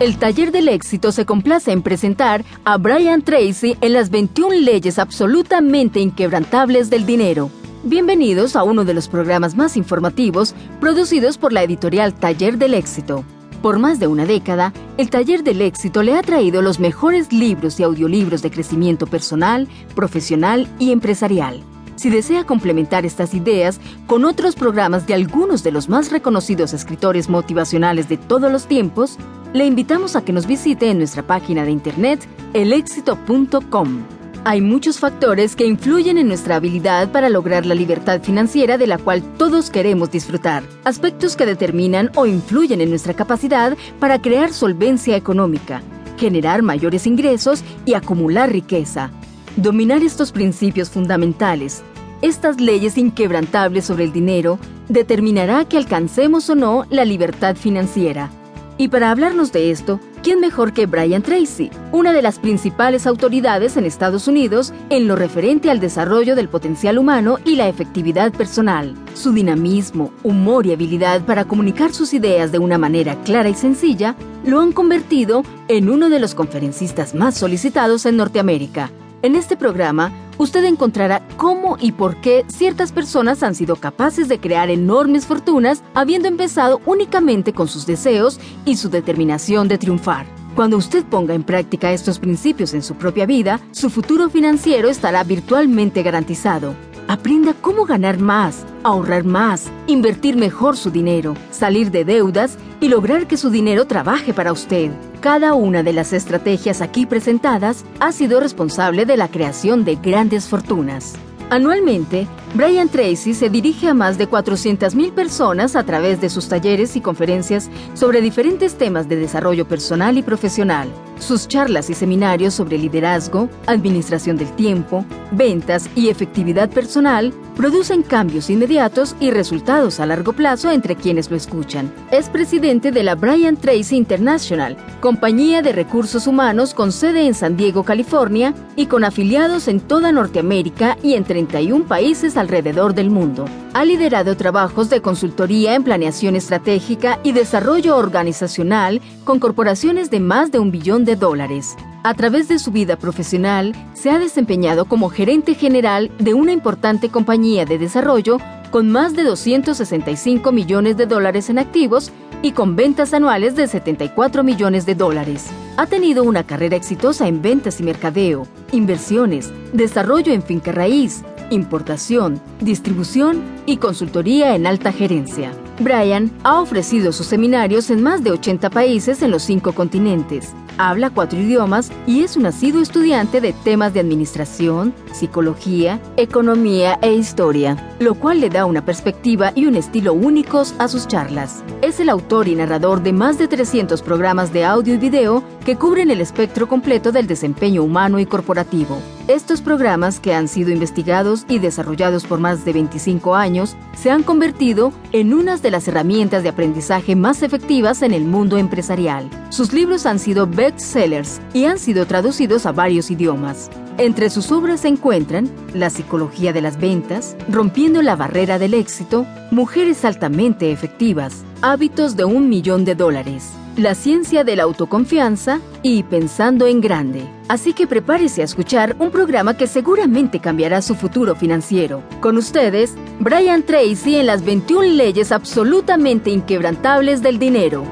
El taller del éxito se complace en presentar a Brian Tracy en las 21 leyes absolutamente inquebrantables del dinero. Bienvenidos a uno de los programas más informativos producidos por la editorial Taller del Éxito. Por más de una década, el Taller del Éxito le ha traído los mejores libros y audiolibros de crecimiento personal, profesional y empresarial. Si desea complementar estas ideas con otros programas de algunos de los más reconocidos escritores motivacionales de todos los tiempos, le invitamos a que nos visite en nuestra página de internet elexito.com. Hay muchos factores que influyen en nuestra habilidad para lograr la libertad financiera de la cual todos queremos disfrutar, aspectos que determinan o influyen en nuestra capacidad para crear solvencia económica, generar mayores ingresos y acumular riqueza. Dominar estos principios fundamentales, estas leyes inquebrantables sobre el dinero, determinará que alcancemos o no la libertad financiera. Y para hablarnos de esto, ¿quién mejor que Brian Tracy, una de las principales autoridades en Estados Unidos en lo referente al desarrollo del potencial humano y la efectividad personal? Su dinamismo, humor y habilidad para comunicar sus ideas de una manera clara y sencilla lo han convertido en uno de los conferencistas más solicitados en Norteamérica. En este programa, usted encontrará cómo y por qué ciertas personas han sido capaces de crear enormes fortunas habiendo empezado únicamente con sus deseos y su determinación de triunfar. Cuando usted ponga en práctica estos principios en su propia vida, su futuro financiero estará virtualmente garantizado. Aprenda cómo ganar más, ahorrar más, invertir mejor su dinero, salir de deudas y lograr que su dinero trabaje para usted. Cada una de las estrategias aquí presentadas ha sido responsable de la creación de grandes fortunas. Anualmente, Brian Tracy se dirige a más de 400.000 personas a través de sus talleres y conferencias sobre diferentes temas de desarrollo personal y profesional. Sus charlas y seminarios sobre liderazgo, administración del tiempo, ventas y efectividad personal producen cambios inmediatos y resultados a largo plazo entre quienes lo escuchan. Es presidente de la Brian Tracy International, compañía de recursos humanos con sede en San Diego, California, y con afiliados en toda Norteamérica y en 31 países alrededor del mundo. Ha liderado trabajos de consultoría en planeación estratégica y desarrollo organizacional con corporaciones de más de un billón de dólares. A través de su vida profesional, se ha desempeñado como gerente general de una importante compañía de desarrollo con más de 265 millones de dólares en activos y con ventas anuales de 74 millones de dólares. Ha tenido una carrera exitosa en ventas y mercadeo, inversiones, desarrollo en finca raíz, importación, distribución y consultoría en alta gerencia. Brian ha ofrecido sus seminarios en más de 80 países en los cinco continentes habla cuatro idiomas y es un nacido estudiante de temas de administración, psicología, economía e historia, lo cual le da una perspectiva y un estilo únicos a sus charlas. Es el autor y narrador de más de 300 programas de audio y video que cubren el espectro completo del desempeño humano y corporativo. Estos programas, que han sido investigados y desarrollados por más de 25 años, se han convertido en unas de las herramientas de aprendizaje más efectivas en el mundo empresarial. Sus libros han sido bestsellers y han sido traducidos a varios idiomas. Entre sus obras se encuentran La psicología de las ventas, Rompiendo la barrera del éxito, Mujeres altamente efectivas, Hábitos de un millón de dólares, La ciencia de la autoconfianza y Pensando en grande. Así que prepárese a escuchar un programa que seguramente cambiará su futuro financiero. Con ustedes, Brian Tracy en las 21 leyes absolutamente inquebrantables del dinero.